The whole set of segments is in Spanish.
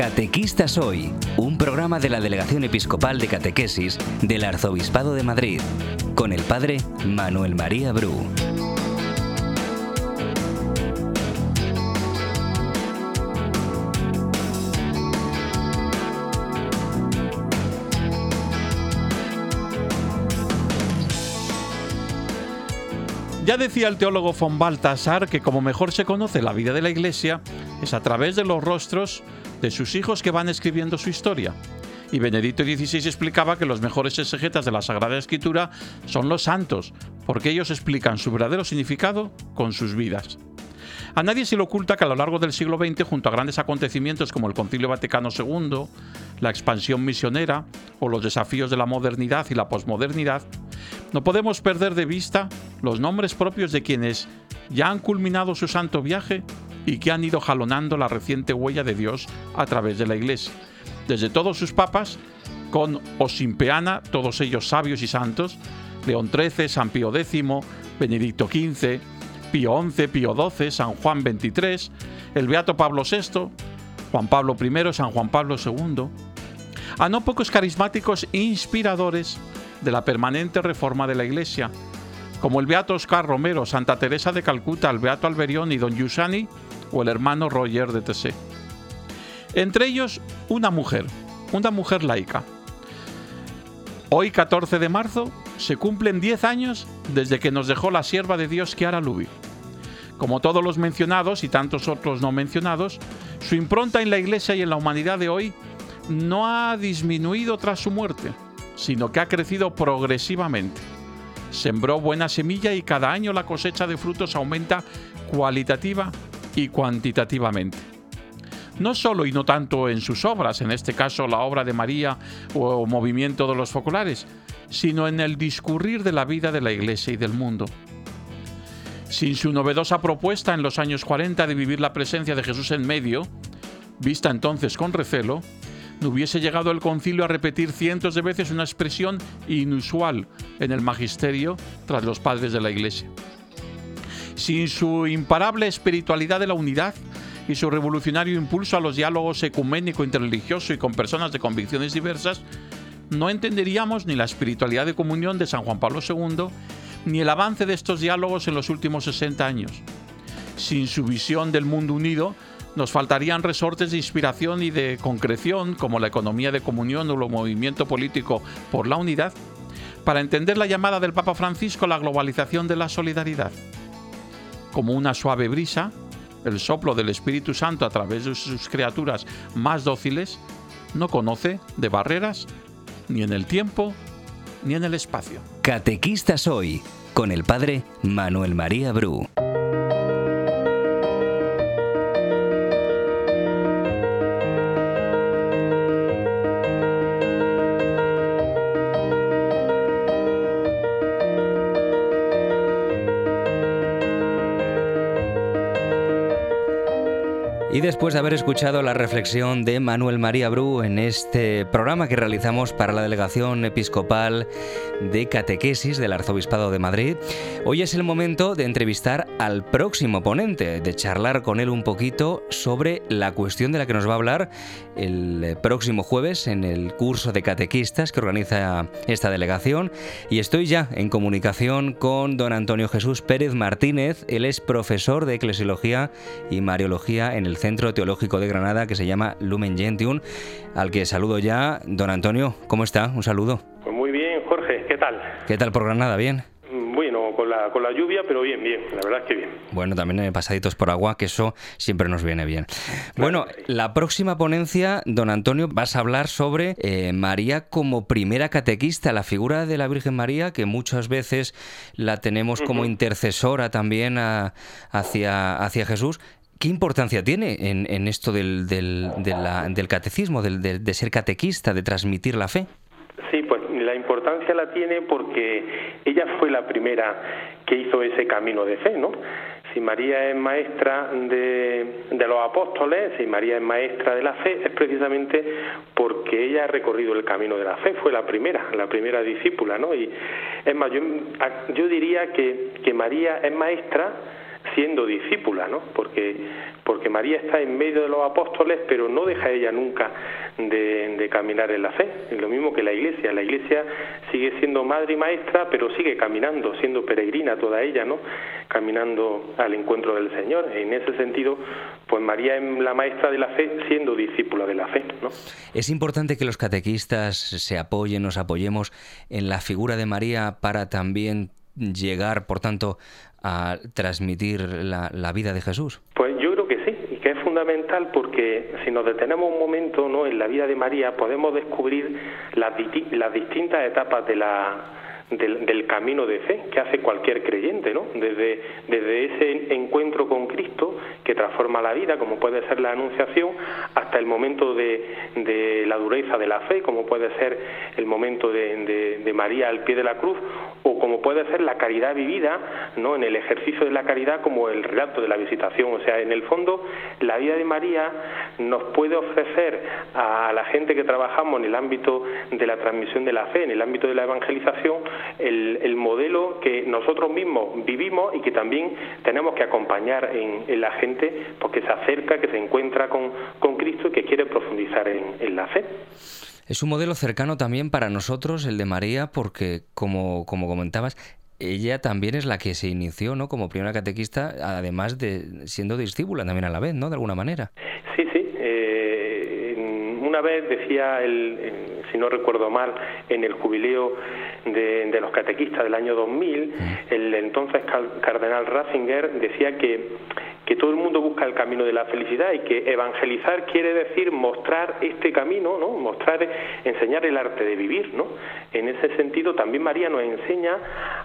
Catequistas Hoy, un programa de la Delegación Episcopal de Catequesis del Arzobispado de Madrid, con el Padre Manuel María Bru. Ya decía el teólogo von Baltasar que como mejor se conoce la vida de la Iglesia es a través de los rostros de sus hijos que van escribiendo su historia. Y Benedicto XVI explicaba que los mejores exegetas de la Sagrada Escritura son los santos, porque ellos explican su verdadero significado con sus vidas. A nadie se le oculta que a lo largo del siglo XX, junto a grandes acontecimientos como el Concilio Vaticano II, la expansión misionera o los desafíos de la modernidad y la posmodernidad, no podemos perder de vista los nombres propios de quienes ya han culminado su santo viaje y que han ido jalonando la reciente huella de Dios a través de la Iglesia. Desde todos sus papas, con o sin peana, todos ellos sabios y santos, León XIII, San Pío X, Benedicto XV, Pío XI, Pío XII, San Juan XXIII, el Beato Pablo VI, Juan Pablo I, San Juan Pablo II, a no pocos carismáticos inspiradores de la permanente reforma de la Iglesia, como el Beato Oscar Romero, Santa Teresa de Calcuta, el Beato Alberión y Don Giussani, o el hermano Roger de Tessé. Entre ellos, una mujer, una mujer laica. Hoy, 14 de marzo, se cumplen 10 años desde que nos dejó la sierva de Dios Chiara Lubi. Como todos los mencionados y tantos otros no mencionados, su impronta en la Iglesia y en la humanidad de hoy no ha disminuido tras su muerte, sino que ha crecido progresivamente. Sembró buena semilla y cada año la cosecha de frutos aumenta cualitativa y cuantitativamente. No solo y no tanto en sus obras, en este caso la obra de María o Movimiento de los Focolares, sino en el discurrir de la vida de la Iglesia y del mundo. Sin su novedosa propuesta en los años 40 de vivir la presencia de Jesús en medio, vista entonces con recelo, no hubiese llegado el concilio a repetir cientos de veces una expresión inusual en el magisterio tras los padres de la Iglesia. Sin su imparable espiritualidad de la unidad y su revolucionario impulso a los diálogos ecuménico, interreligioso y con personas de convicciones diversas, no entenderíamos ni la espiritualidad de comunión de San Juan Pablo II, ni el avance de estos diálogos en los últimos 60 años. Sin su visión del mundo unido, nos faltarían resortes de inspiración y de concreción, como la economía de comunión o el movimiento político por la unidad, para entender la llamada del Papa Francisco a la globalización de la solidaridad como una suave brisa, el soplo del Espíritu Santo a través de sus criaturas más dóciles, no conoce de barreras ni en el tiempo ni en el espacio. Catequistas hoy con el Padre Manuel María Bru. Y después de haber escuchado la reflexión de Manuel María Bru en este programa que realizamos para la Delegación Episcopal de Catequesis del Arzobispado de Madrid, hoy es el momento de entrevistar al próximo ponente, de charlar con él un poquito sobre la cuestión de la que nos va a hablar el próximo jueves en el curso de catequistas que organiza esta delegación. Y estoy ya en comunicación con don Antonio Jesús Pérez Martínez, él es profesor de Eclesiología y Mariología en el Centro Teológico de Granada que se llama Lumen Gentium, al que saludo ya. Don Antonio, ¿cómo está? Un saludo. Pues muy bien, Jorge, ¿qué tal? ¿Qué tal por Granada? ¿Bien? Bueno, con la, con la lluvia, pero bien, bien, la verdad es que bien. Bueno, también pasaditos por agua, que eso siempre nos viene bien. Bueno, la próxima ponencia, don Antonio, vas a hablar sobre eh, María como primera catequista, la figura de la Virgen María, que muchas veces la tenemos como intercesora también hacia, hacia Jesús. ¿Qué importancia tiene en, esto del, del, del catecismo, del, de ser catequista, de transmitir la fe? Sí, pues la importancia la tiene porque ella fue la primera que hizo ese camino de fe, ¿no? Si María es maestra de, de, los apóstoles, si María es maestra de la fe, es precisamente porque ella ha recorrido el camino de la fe, fue la primera, la primera discípula, ¿no? Y es más, yo, yo diría que, que María es maestra siendo discípula, ¿no? Porque, porque María está en medio de los apóstoles, pero no deja ella nunca de, caminar en la fe. Lo mismo que la Iglesia. La Iglesia sigue siendo madre y maestra, pero sigue caminando, siendo peregrina toda ella, ¿no? Caminando al encuentro del Señor. En ese sentido, pues María es la maestra de la fe, siendo discípula de la fe. Es importante que los catequistas se apoyen, nos apoyemos en la figura de María para también llegar, por tanto, a transmitir la, vida de Jesús? Pues yo creo que sí, y que es fundamental porque si nos detenemos un momento ¿no? en la vida de María podemos descubrir las, las distintas etapas de la, del, camino de fe que hace cualquier creyente, ¿no? Desde, desde ese encuentro con Cristo que transforma la vida, como puede ser la anunciación, hasta el momento de, de la dureza de la fe, como puede ser el momento de, de, María al pie de la cruz, o como puede ser la caridad vivida, ¿no? En el ejercicio de la caridad como el relato de la visitación. O sea, en el fondo, la vida de María nos puede ofrecer a la gente que trabajamos en el ámbito de la transmisión de la fe, en el ámbito de la evangelización, el, modelo que nosotros mismos vivimos y que también tenemos que acompañar en, la gente porque se acerca, que se encuentra con, Cristo y que quiere profundizar en, la fe. Es un modelo cercano también para nosotros, el de María, porque como, como comentabas, ella también es la que se inició, ¿no? Como primera catequista, además de siendo discípula también a la vez, ¿no? De alguna manera. Sí, vez decía el, si no recuerdo mal, en el jubileo de, los catequistas del año 2000, el entonces cardenal Ratzinger decía que, que todo el mundo busca el camino de la felicidad y que evangelizar quiere decir mostrar este camino, ¿no? mostrar, enseñar el arte de vivir. ¿no? En ese sentido, también María nos enseña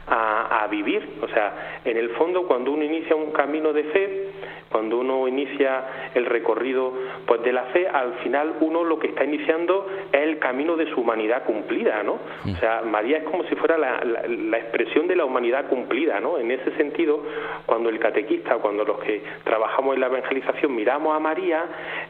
a, a vivir. O sea, en el fondo, cuando uno inicia un camino de fe, cuando uno inicia el recorrido pues de la fe, al final uno lo que está iniciando es el camino de su humanidad cumplida, ¿no? O sea, María es como si fuera la, la, expresión de la humanidad cumplida, ¿no? En ese sentido, cuando el catequista, cuando los que trabajamos en la evangelización miramos a María,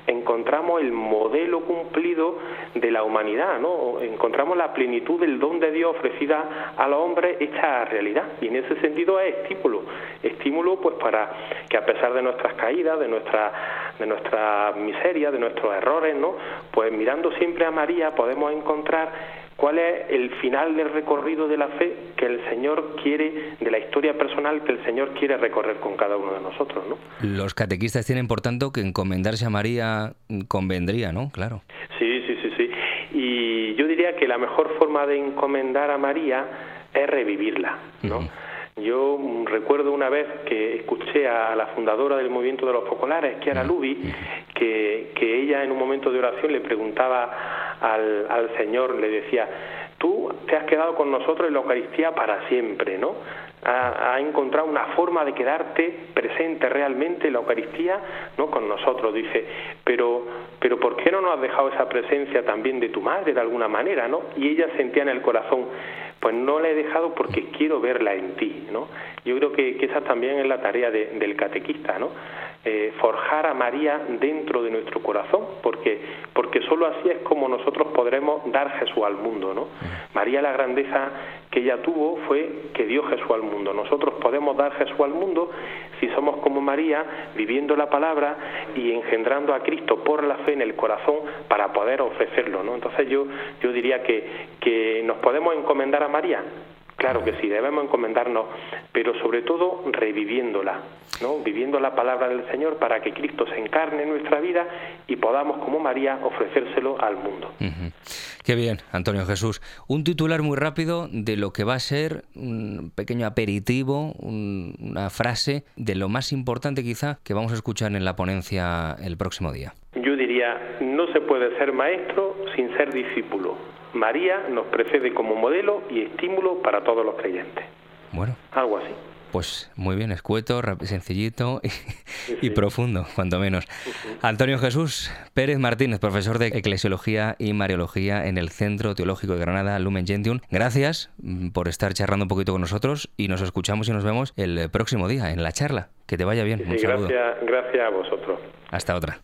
encontramos el modelo cumplido de la humanidad, ¿no? Encontramos la plenitud del don de Dios ofrecida a los hombres hecha realidad. Y en ese sentido es estímulo, estímulo pues para que a pesar de nuestras caídas, de nuestra, de nuestra miseria, de nuestros errores, ¿no? Pues mirando siempre a María podemos encontrar cuál es el final del recorrido de la fe que el Señor quiere, de la historia personal que el Señor quiere recorrer con cada uno de nosotros, ¿no? Los catequistas tienen, por tanto, que encomendarse a María convendría, ¿no? Claro. Sí, sí, sí, sí. Y yo diría que la mejor forma de encomendar a María es revivirla, ¿no? Yo recuerdo una vez que escuché a la fundadora del movimiento de los populares, Chiara Lubi, que, que ella en un momento de oración le preguntaba al, al Señor, le decía, tú te has quedado con nosotros en la Eucaristía para siempre, ¿no? Ha, encontrado una forma de quedarte presente realmente en la Eucaristía, ¿no? Con nosotros, dice, pero, pero ¿por qué no nos has dejado esa presencia también de tu madre de alguna manera, ¿no? Y ella sentía en el corazón, pues no la he dejado porque quiero verla en ti, ¿no? Yo creo que, esa también es la tarea del catequista, ¿no? Eh, forjar a María dentro de nuestro corazón, porque, porque solo así es como nosotros podremos dar Jesús al mundo, ¿no? María la grandeza que ella tuvo fue que dio Jesús al mundo. Nosotros podemos dar Jesús al mundo si somos como María, viviendo la palabra y engendrando a Cristo por la fe en el corazón para poder ofrecerlo, ¿no? Entonces yo, yo diría que, que nos podemos encomendar a María, Claro que sí, debemos encomendarnos, pero sobre todo reviviéndola, ¿no? viviendo la palabra del Señor para que Cristo se encarne en nuestra vida y podamos, como María, ofrecérselo al mundo. Qué bien, Antonio Jesús. Un titular muy rápido de lo que va a ser un pequeño aperitivo, una frase de lo más importante quizá que vamos a escuchar en la ponencia el próximo día. Yo diría, no se puede ser maestro sin ser discípulo. María nos precede como modelo y estímulo para todos los creyentes. Bueno. Algo así. Pues muy bien, escueto, sencillito y, profundo, cuanto menos. Antonio Jesús Pérez Martínez, profesor de Eclesiología y Mariología en el Centro Teológico de Granada, Lumen Gentium. Gracias mm, por estar charlando un poquito con nosotros y nos escuchamos y nos vemos el próximo día en la charla. Que te vaya bien. Gracias, gracias a vosotros. Hasta otra.